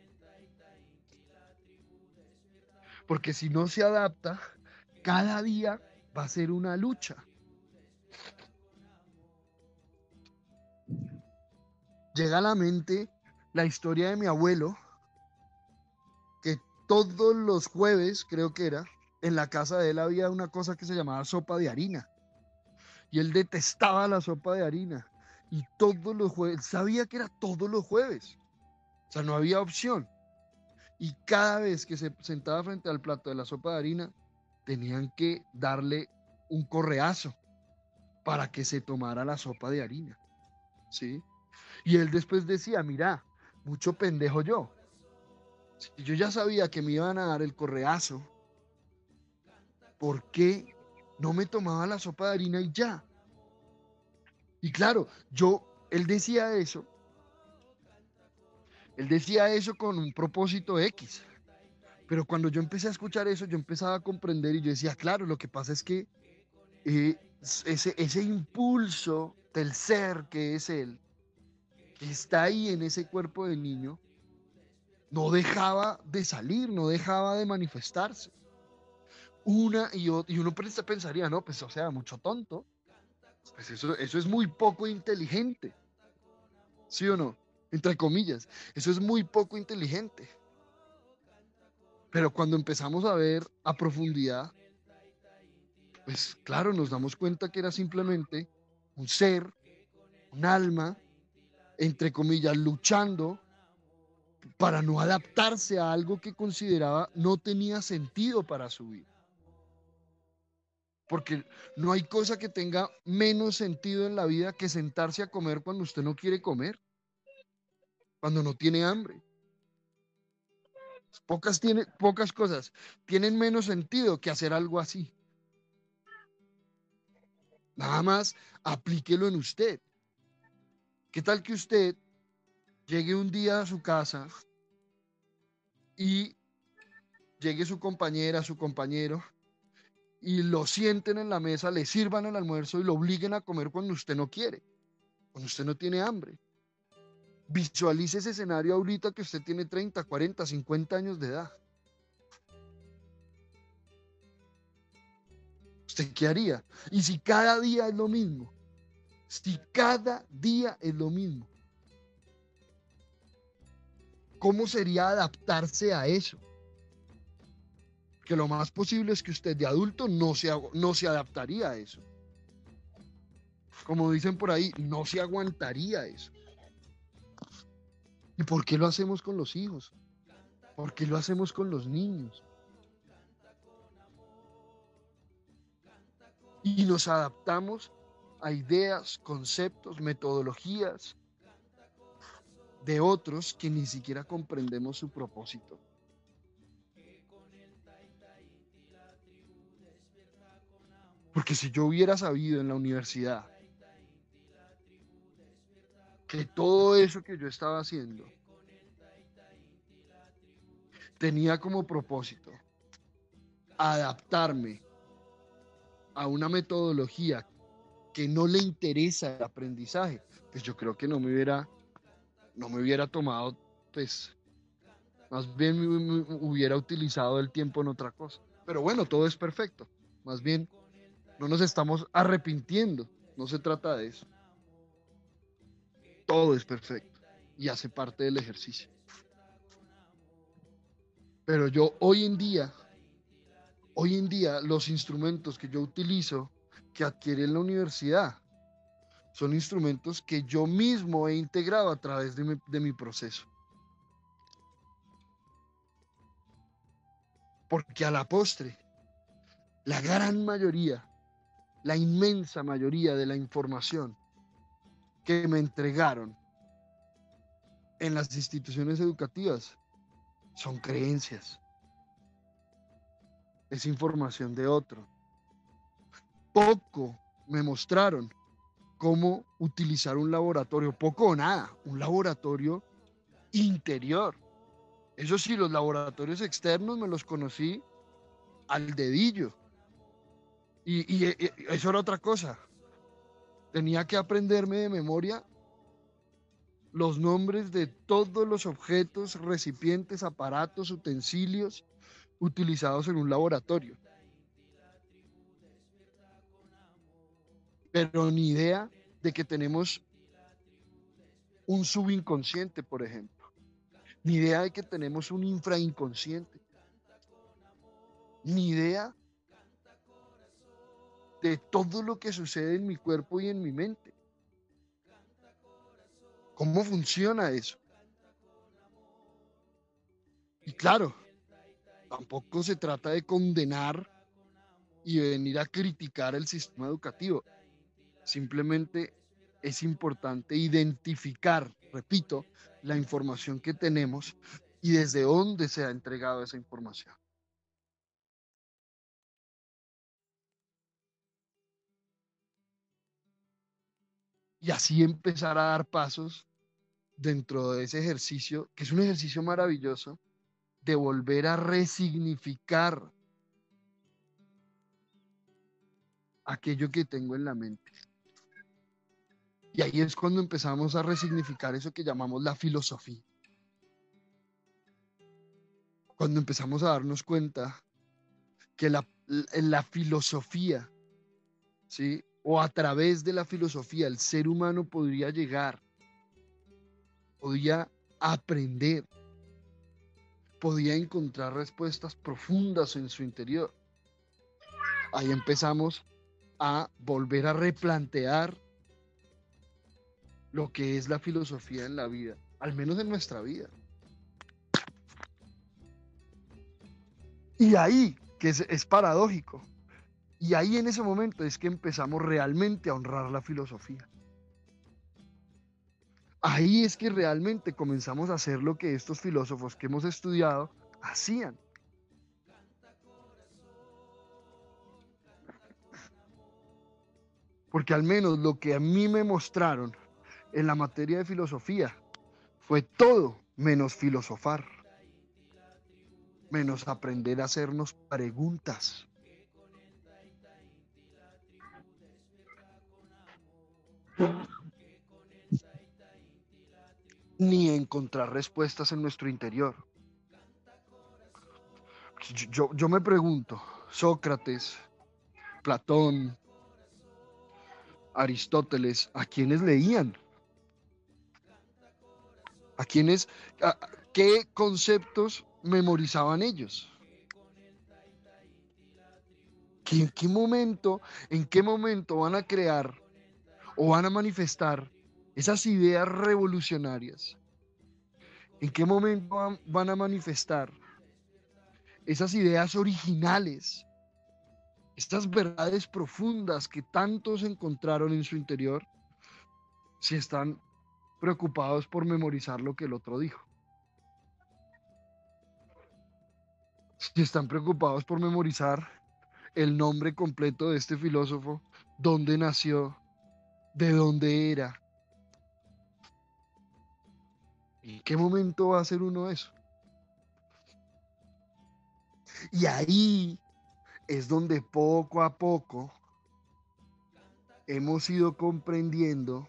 Porque si no se adapta, cada día va a ser una lucha. Llega a la mente la historia de mi abuelo, todos los jueves, creo que era, en la casa de él había una cosa que se llamaba sopa de harina. Y él detestaba la sopa de harina. Y todos los jueves, sabía que era todos los jueves. O sea, no había opción. Y cada vez que se sentaba frente al plato de la sopa de harina, tenían que darle un correazo para que se tomara la sopa de harina. ¿Sí? Y él después decía, mira, mucho pendejo yo. Si yo ya sabía que me iban a dar el correazo, ¿por qué no me tomaba la sopa de harina y ya? Y claro, yo, él decía eso, él decía eso con un propósito X. Pero cuando yo empecé a escuchar eso, yo empezaba a comprender y yo decía, claro, lo que pasa es que eh, ese, ese impulso del ser que es él, que está ahí en ese cuerpo del niño, no dejaba de salir, no dejaba de manifestarse. Una y, y uno pensaría, no, pues o sea, mucho tonto. Pues eso, eso es muy poco inteligente. ¿Sí o no? Entre comillas. Eso es muy poco inteligente. Pero cuando empezamos a ver a profundidad, pues claro, nos damos cuenta que era simplemente un ser, un alma, entre comillas, luchando para no adaptarse a algo que consideraba no tenía sentido para su vida. Porque no hay cosa que tenga menos sentido en la vida que sentarse a comer cuando usted no quiere comer, cuando no tiene hambre. Pocas, tiene, pocas cosas tienen menos sentido que hacer algo así. Nada más aplíquelo en usted. ¿Qué tal que usted llegue un día a su casa y llegue su compañera, su compañero, y lo sienten en la mesa, le sirvan el almuerzo y lo obliguen a comer cuando usted no quiere, cuando usted no tiene hambre? Visualice ese escenario ahorita que usted tiene 30, 40, 50 años de edad. ¿Usted qué haría? Y si cada día es lo mismo, si cada día es lo mismo, ¿cómo sería adaptarse a eso? Que lo más posible es que usted de adulto no se, no se adaptaría a eso. Como dicen por ahí, no se aguantaría eso. ¿Y por qué lo hacemos con los hijos? ¿Por qué lo hacemos con los niños? Y nos adaptamos a ideas, conceptos, metodologías de otros que ni siquiera comprendemos su propósito. Porque si yo hubiera sabido en la universidad que todo eso que yo estaba haciendo tenía como propósito adaptarme a una metodología que no le interesa el aprendizaje, pues yo creo que no me hubiera, no me hubiera tomado, pues, más bien hubiera utilizado el tiempo en otra cosa. Pero bueno, todo es perfecto. Más bien, no nos estamos arrepintiendo. No se trata de eso. Todo es perfecto y hace parte del ejercicio. Pero yo hoy en día hoy en día los instrumentos que yo utilizo, que adquirí en la universidad, son instrumentos que yo mismo he integrado a través de mi, proceso. Porque a la postre, la gran mayoría, la inmensa mayoría de la información que me entregaron en las instituciones educativas son creencias es información de otro. Poco me mostraron cómo utilizar un laboratorio, poco o nada, un laboratorio interior. Eso sí, los laboratorios externos me los conocí al dedillo. Y, y, eso era otra cosa. Tenía que aprenderme de memoria los nombres de todos los objetos, recipientes, aparatos, utensilios utilizados en un laboratorio. Pero ni idea de que tenemos un subinconsciente, por ejemplo. ni idea de que tenemos un infrainconsciente, ni idea de todo lo que sucede en mi cuerpo y en mi mente. ¿Cómo funciona eso? Y claro, tampoco se trata de condenar y venir a criticar el sistema educativo. Simplemente es importante identificar, repito, la información que tenemos y desde dónde se ha entregado esa información. Y así empezar a dar pasos dentro de ese ejercicio, que es un ejercicio maravilloso, de volver a resignificar aquello que tengo en la mente. Y ahí es cuando empezamos a resignificar eso que llamamos la filosofía. Cuando empezamos a darnos cuenta que la, la filosofía, ¿sí? O a través de la filosofía el ser humano podría llegar, podía aprender, podía encontrar respuestas profundas en su interior. Ahí empezamos a volver a replantear lo que es la filosofía en la vida, al menos en nuestra vida. Y ahí, que es, paradójico, y ahí en ese momento es que empezamos realmente a honrar la filosofía. Ahí es que realmente comenzamos a hacer lo que estos filósofos que hemos estudiado hacían. Porque al menos lo que a mí me mostraron en la materia de filosofía fue todo menos filosofar, menos aprender a hacernos preguntas. Ni encontrar respuestas en nuestro interior. Yo, yo me pregunto, Sócrates, Platón, Aristóteles, ¿a quiénes leían? ¿A quiénes, qué conceptos memorizaban ellos? ¿En qué momento, en qué momento van a crear o van a manifestar esas ideas revolucionarias? ¿En qué momento van a manifestar esas ideas originales estas verdades profundas que tantos encontraron en su interior, si están preocupados por memorizar lo que el otro dijo. Si están preocupados por memorizar el nombre completo de este filósofo, dónde nació, de dónde era. ¿En qué momento va a ser uno eso? Y ahí es donde poco a poco hemos ido comprendiendo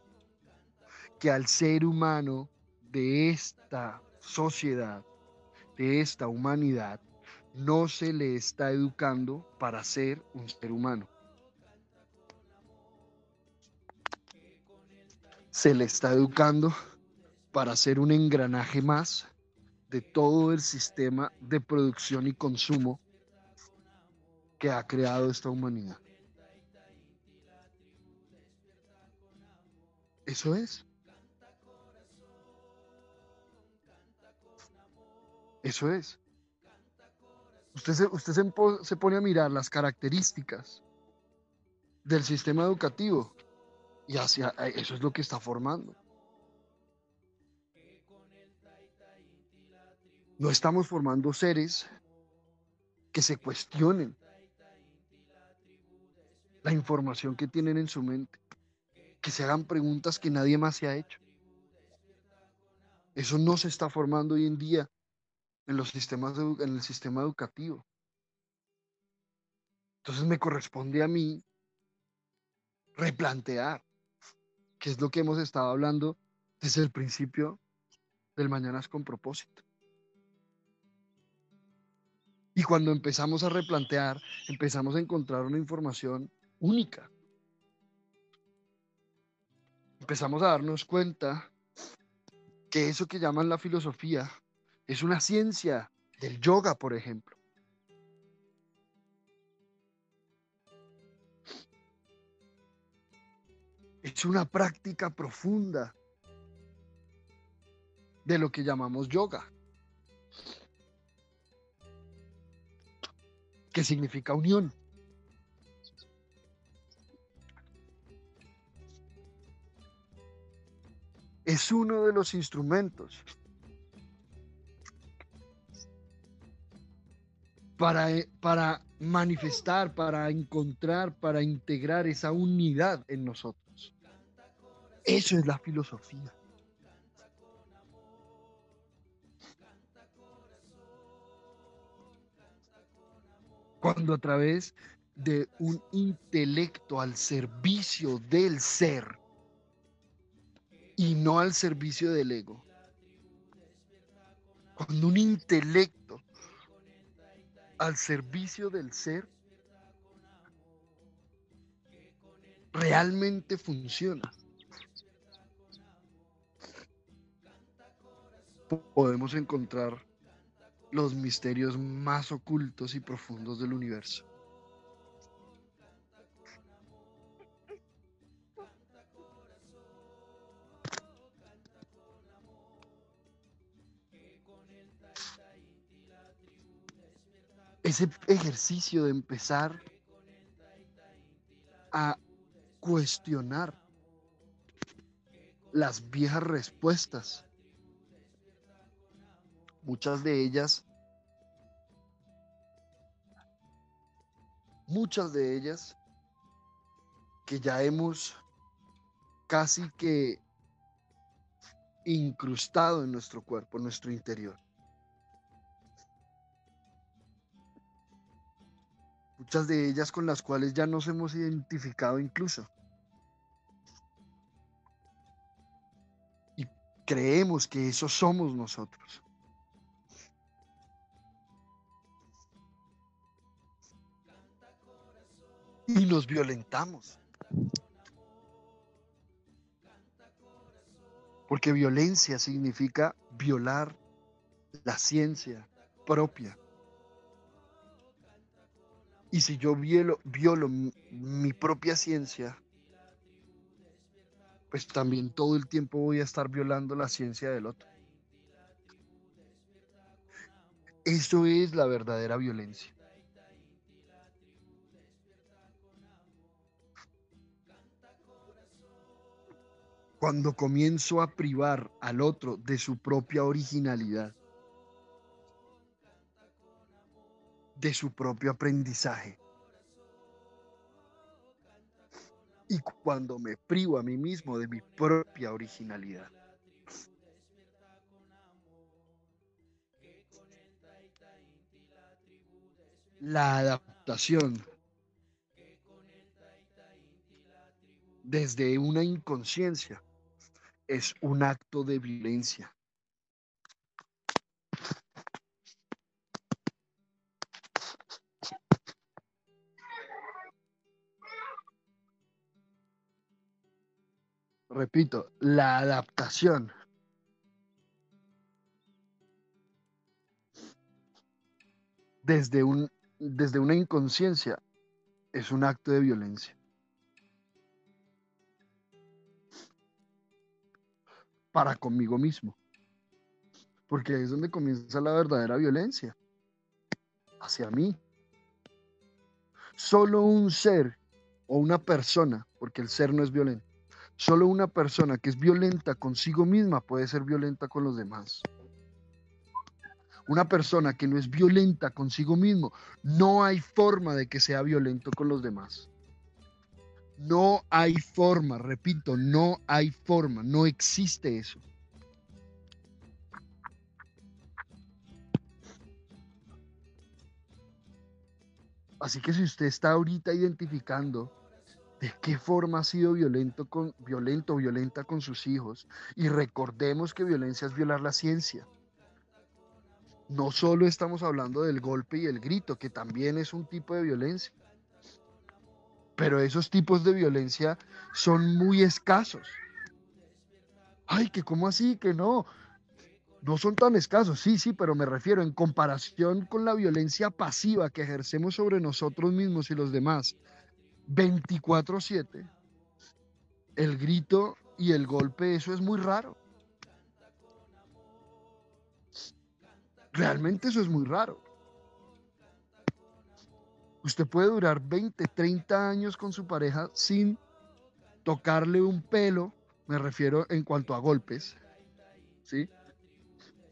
que al ser humano de esta sociedad, de esta humanidad, no se le está educando para ser un ser humano. Se le está educando para ser un engranaje más de todo el sistema de producción y consumo que ha creado esta humanidad. Eso es. Eso es. Usted, se, usted se, pone a mirar las características del sistema educativo y hacia eh, eso es lo que está formando. No estamos formando seres que se cuestionen, la información que tienen en su mente, que se hagan preguntas que nadie más se ha hecho. Eso no se está formando hoy en día en los sistemas en el sistema educativo. Entonces me corresponde a mí replantear, que es lo que hemos estado hablando desde el principio del Mañanas con propósito. Y cuando empezamos a replantear, empezamos a encontrar una información única. Empezamos a darnos cuenta que eso que llaman la filosofía Es una ciencia del yoga, por ejemplo. Es una práctica profunda de lo que llamamos yoga, que significa unión. Es uno de los instrumentos para, para manifestar, para encontrar, para integrar esa unidad en nosotros. Eso es la filosofía. Cuando a través de un intelecto al servicio del ser y no al servicio del ego, cuando un intelecto al servicio del ser realmente funciona. Podemos encontrar los misterios más ocultos y profundos del universo. Ese ejercicio de empezar a cuestionar las viejas respuestas. Muchas de ellas, muchas de ellas que ya hemos casi que incrustado en nuestro cuerpo, en nuestro interior. Muchas de ellas con las cuales ya nos hemos identificado incluso. Y creemos que eso somos nosotros. Y nos violentamos. Porque violencia significa violar la ciencia propia. Y si yo violo, violo mi, propia ciencia, pues también todo el tiempo voy a estar violando la ciencia del otro. Eso es la verdadera violencia. Cuando comienzo a privar al otro de su propia originalidad, de su propio aprendizaje. Y cuando me privo a mí mismo de mi propia originalidad. La adaptación desde una inconsciencia es un acto de violencia. Repito, la adaptación. Desde, un, desde una inconsciencia es un acto de violencia. Para conmigo mismo. Porque es donde comienza la verdadera violencia. Hacia mí. Solo un ser o una persona, porque el ser no es violento Solo una persona que es violenta consigo misma puede ser violenta con los demás. Una persona que no es violenta consigo mismo, no hay forma de que sea violento con los demás. No hay forma, repito, no hay forma, no existe eso. Así que si usted está ahorita identificando de qué forma ha sido violento con, violento o violenta con sus hijos. Y recordemos que violencia es violar la ciencia. No solo estamos hablando del golpe y el grito, que también es un tipo de violencia. Pero esos tipos de violencia son muy escasos. Ay, que cómo así, que no. no son tan escasos, sí, sí, pero me refiero en comparación con la violencia pasiva que ejercemos sobre nosotros mismos y los demás, 24/7, el grito y el golpe, eso es muy raro. Realmente eso es muy raro. Usted puede durar 20, 30 años con su pareja sin tocarle un pelo, me refiero en cuanto a golpes, ¿sí?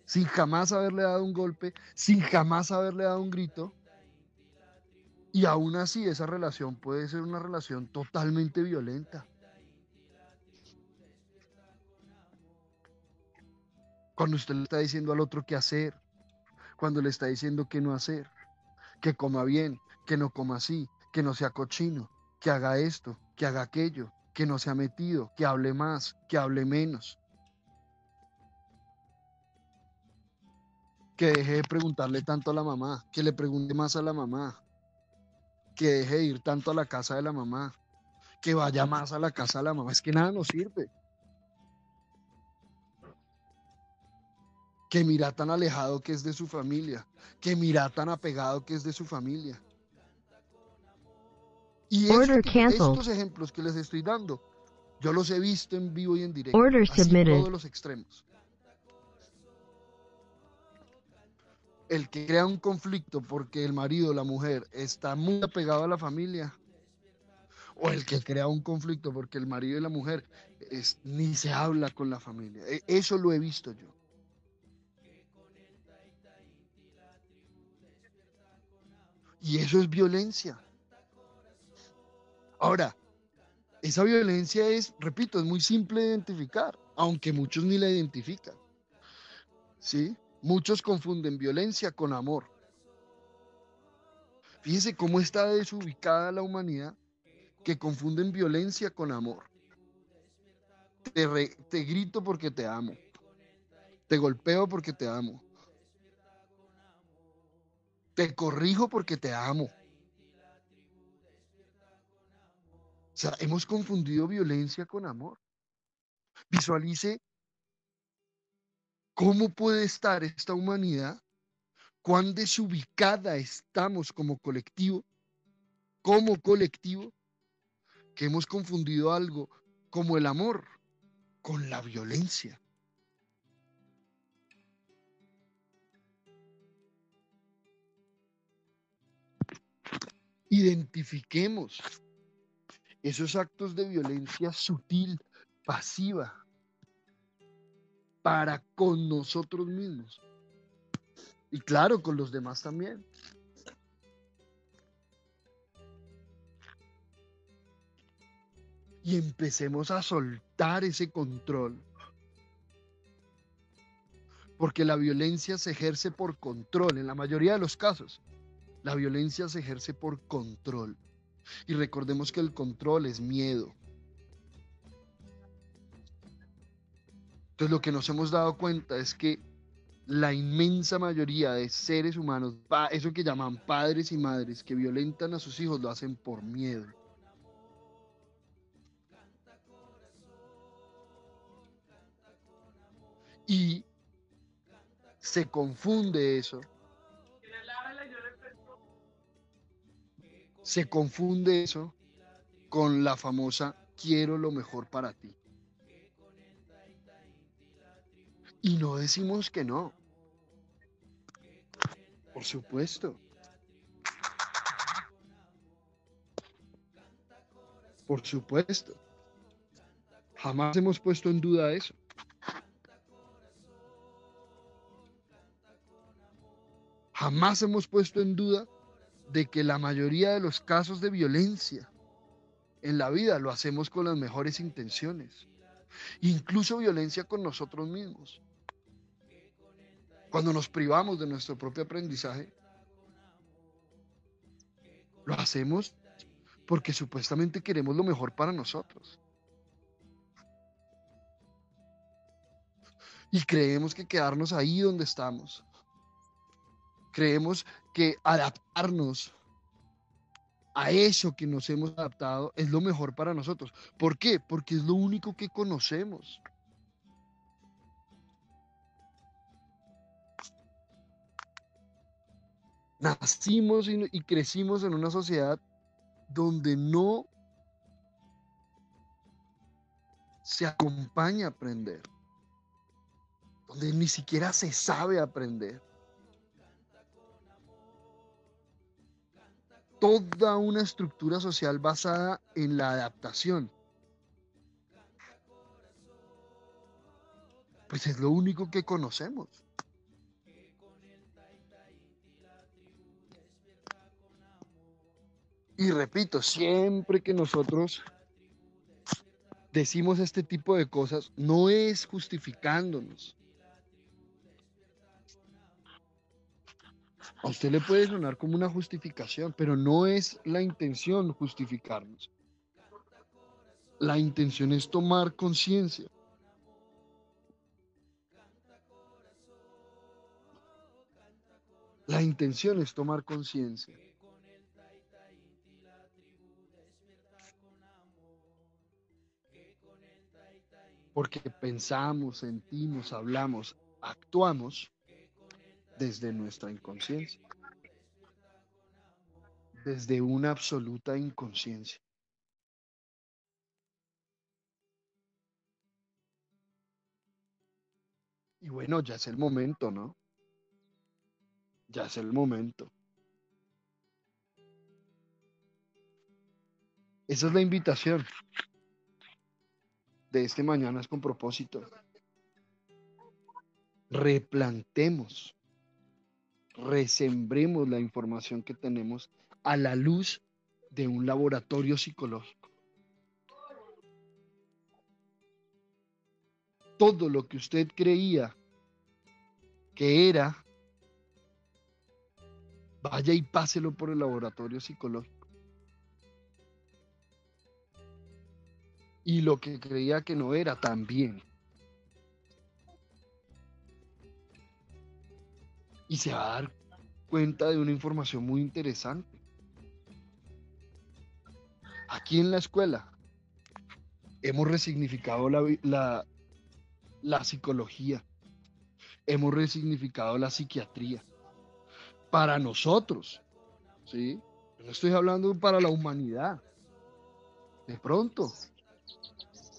Sin jamás haberle dado un golpe, sin jamás haberle dado un grito. Y aún así esa relación puede ser una relación totalmente violenta. Cuando usted le está diciendo al otro qué hacer, cuando le está diciendo qué no hacer, que coma bien, que no coma así, que no sea cochino, que haga esto, que haga aquello, que no se ha metido, que hable más, que hable menos. Que deje de preguntarle tanto a la mamá, que le pregunte más a la mamá, que deje de ir tanto a la casa de la mamá, que vaya más a la casa de la mamá. Es que nada nos sirve. que mira tan alejado que es de su familia, que mira tan apegado que es de su familia. Y estos ejemplos que les estoy dando, yo los he visto en vivo y en directo, así todos los extremos. El que crea un conflicto porque el marido o la mujer está muy apegado a la familia, o el que crea un conflicto porque el marido y la mujer ni se habla con la familia. E, eso lo he visto yo. Y eso es violencia. Ahora, esa violencia es, repito, es muy simple de identificar, aunque muchos ni la identifican. ¿Sí? Muchos confunden violencia con amor. Fíjense cómo está desubicada la humanidad que confunden violencia con amor. Te, te grito porque te amo. Te golpeo porque te amo. Te corrijo porque te amo. O sea, hemos confundido violencia con amor. Visualice cómo puede estar esta humanidad, cuán desubicada estamos como colectivo, como colectivo, que hemos confundido algo como el amor con la violencia. Identifiquemos esos actos de violencia sutil, pasiva, para con nosotros mismos. Y claro, con los demás también. Y empecemos a soltar ese control. Porque la violencia se ejerce por control en la mayoría de los casos. La violencia se ejerce por control. Y recordemos que el control es miedo. Entonces lo que nos hemos dado cuenta es que la inmensa mayoría de seres humanos, eso que llaman padres y madres que violentan a sus hijos, lo hacen por miedo. Y se confunde eso se confunde eso con la famosa quiero lo mejor para ti. Y no decimos que no. Por supuesto. Por supuesto. Jamás hemos puesto en duda eso. Jamás hemos puesto en duda de que la mayoría de los casos de violencia en la vida lo hacemos con las mejores intenciones, incluso violencia con nosotros mismos. Cuando nos privamos de nuestro propio aprendizaje, lo hacemos porque supuestamente queremos lo mejor para nosotros. Y creemos que quedarnos ahí donde estamos creemos que adaptarnos a eso que nos hemos adaptado es lo mejor para nosotros. ¿Por qué? Porque es lo único que conocemos. Nacimos y, crecimos en una sociedad donde no se acompaña a aprender, donde ni siquiera se sabe aprender. Toda una estructura social basada en la adaptación. Pues es lo único que conocemos. Y repito, siempre que nosotros decimos este tipo de cosas, no es justificándonos. A usted le puede sonar como una justificación, pero no es la intención justificarnos. La intención es tomar conciencia. La intención es tomar conciencia. Porque pensamos, sentimos, hablamos, actuamos desde nuestra inconsciencia, desde una absoluta inconsciencia. Y bueno, ya es el momento, ¿no? Ya es el momento. Esa es la invitación de este mañana es con propósito. Replantemos, resembremos la información que tenemos a la luz de un laboratorio psicológico. Todo lo que usted creía que era, vaya y páselo por el laboratorio psicológico. Y lo que creía que no era también. Y se va a dar cuenta de una información muy interesante. Aquí en la escuela hemos resignificado la, la, psicología, hemos resignificado la psiquiatría. Para nosotros, ¿sí? No estoy hablando para la humanidad. De pronto,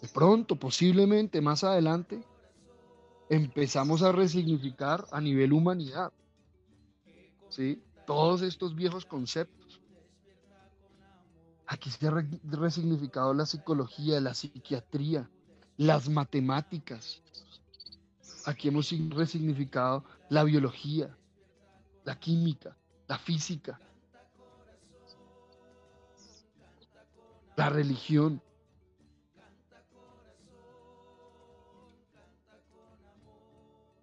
pronto, posiblemente más adelante, empezamos a resignificar a nivel humanidad. ¿sí? Todos estos viejos conceptos. Aquí se ha resignificado la psicología, la psiquiatría, las matemáticas. Aquí hemos resignificado la biología, la química, la física, la religión.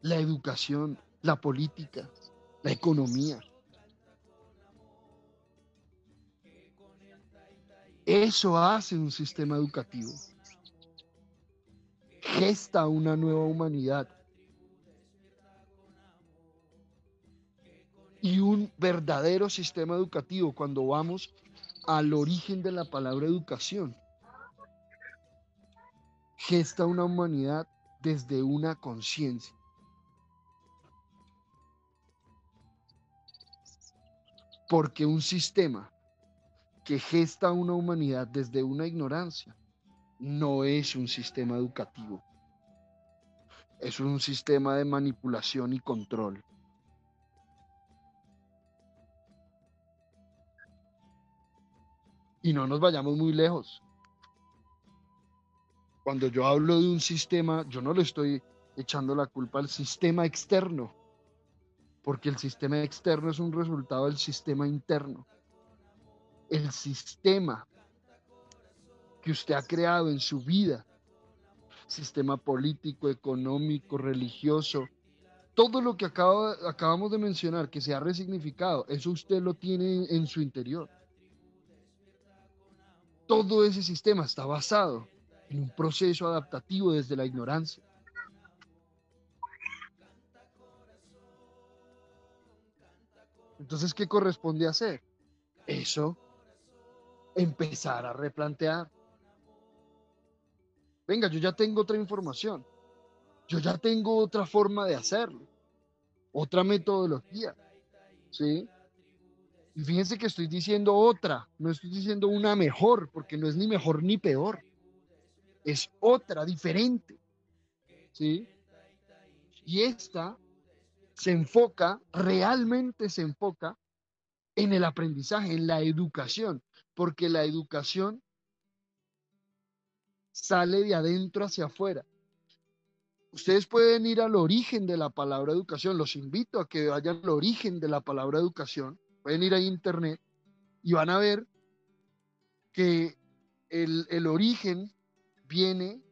La educación, la política, la economía. Eso hace un sistema educativo. Gesta una nueva humanidad. Y un verdadero sistema educativo cuando vamos al origen de la palabra educación. Gesta una humanidad desde una conciencia. Porque un sistema que gesta una humanidad desde una ignorancia no es un sistema educativo. Es un sistema de manipulación y control. Y no nos vayamos muy lejos. Cuando yo hablo de un sistema, yo no le estoy echando la culpa al sistema externo porque el sistema externo es un resultado del sistema interno. El sistema que usted ha creado en su vida, sistema político, económico, religioso, todo lo que acabamos de mencionar, que se ha resignificado, eso usted lo tiene en su interior. Todo ese sistema está basado en un proceso adaptativo desde la ignorancia. Entonces, ¿qué corresponde hacer? Eso, empezar a replantear. Venga, yo ya tengo otra información. Yo ya tengo otra forma de hacerlo. Otra metodología. ¿Sí? Y fíjense que estoy diciendo otra, no estoy diciendo una mejor, porque no es ni mejor ni peor. Es otra, diferente. ¿Sí? Y esta se enfoca, realmente se enfoca en el aprendizaje, en la educación, porque la educación sale de adentro hacia afuera. Ustedes pueden ir al origen de la palabra educación, los invito a que vayan al origen de la palabra educación, pueden ir a internet y van a ver que el, el origen viene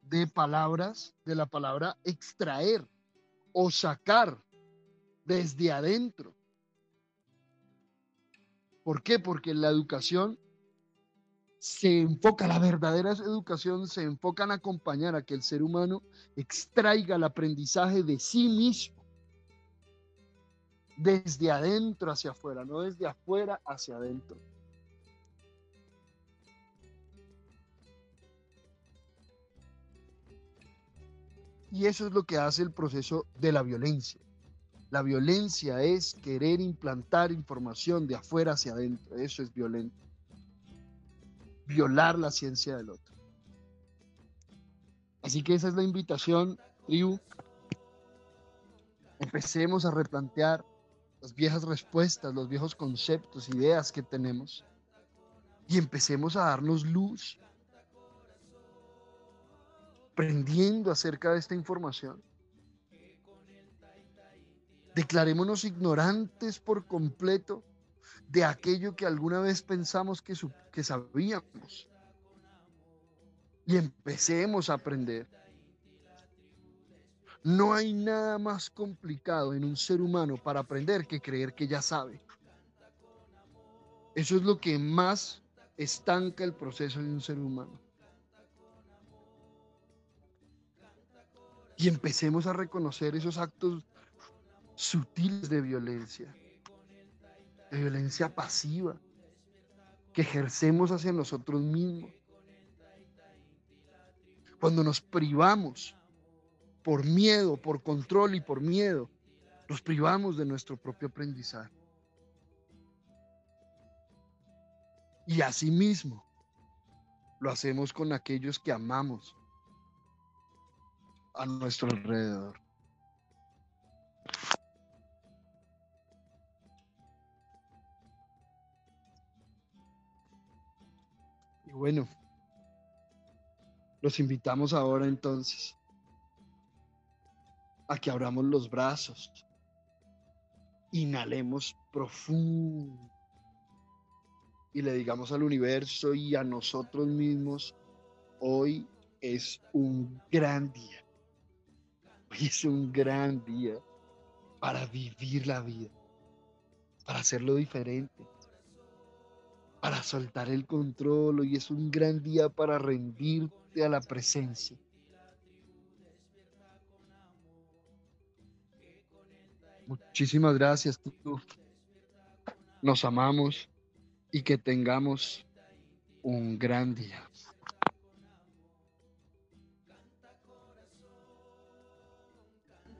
de palabras, de la palabra extraer o sacar desde adentro. ¿Por qué? Porque la educación se enfoca, la verdadera educación se enfoca en acompañar a que el ser humano extraiga el aprendizaje de sí mismo, desde adentro hacia afuera, no desde afuera hacia adentro. Y eso es lo que hace el proceso de la violencia. La violencia es querer implantar información de afuera hacia adentro. Eso es violento. Violar la ciencia del otro. Así que esa es la invitación, tribu. Empecemos a replantear las viejas respuestas, los viejos conceptos, ideas que tenemos. Y empecemos a darnos luz aprendiendo acerca de esta información. Declarémonos ignorantes por completo de aquello que alguna vez pensamos que, que sabíamos. Y empecemos a aprender. No hay nada más complicado en un ser humano para aprender que creer que ya sabe. Eso es lo que más estanca el proceso de un ser humano. Y empecemos a reconocer esos actos sutiles de violencia, de violencia pasiva que ejercemos hacia nosotros mismos. Cuando nos privamos por miedo, por control y por miedo, nos privamos de nuestro propio aprendizaje. Y asimismo, lo hacemos con aquellos que amamos, a nuestro alrededor. Y bueno, los invitamos ahora entonces a que abramos los brazos, inhalemos profundo y le digamos al universo y a nosotros mismos, hoy es un gran día. Hoy es un gran día para vivir la vida, para hacerlo diferente, para soltar el control. Hoy es un gran día para rendirte a la presencia. Muchísimas gracias. Nos amamos y que tengamos un gran día.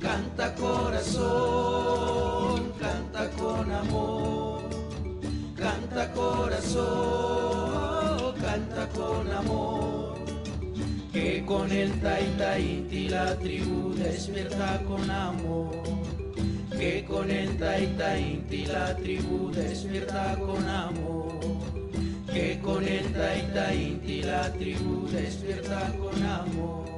Canta corazón, canta con amor, canta corazón, canta con amor. Que con el taita inti la tribu despierta con amor que con el taita inti la tribu despierta con amor. Que con el taita inti la tribu despierta con amor.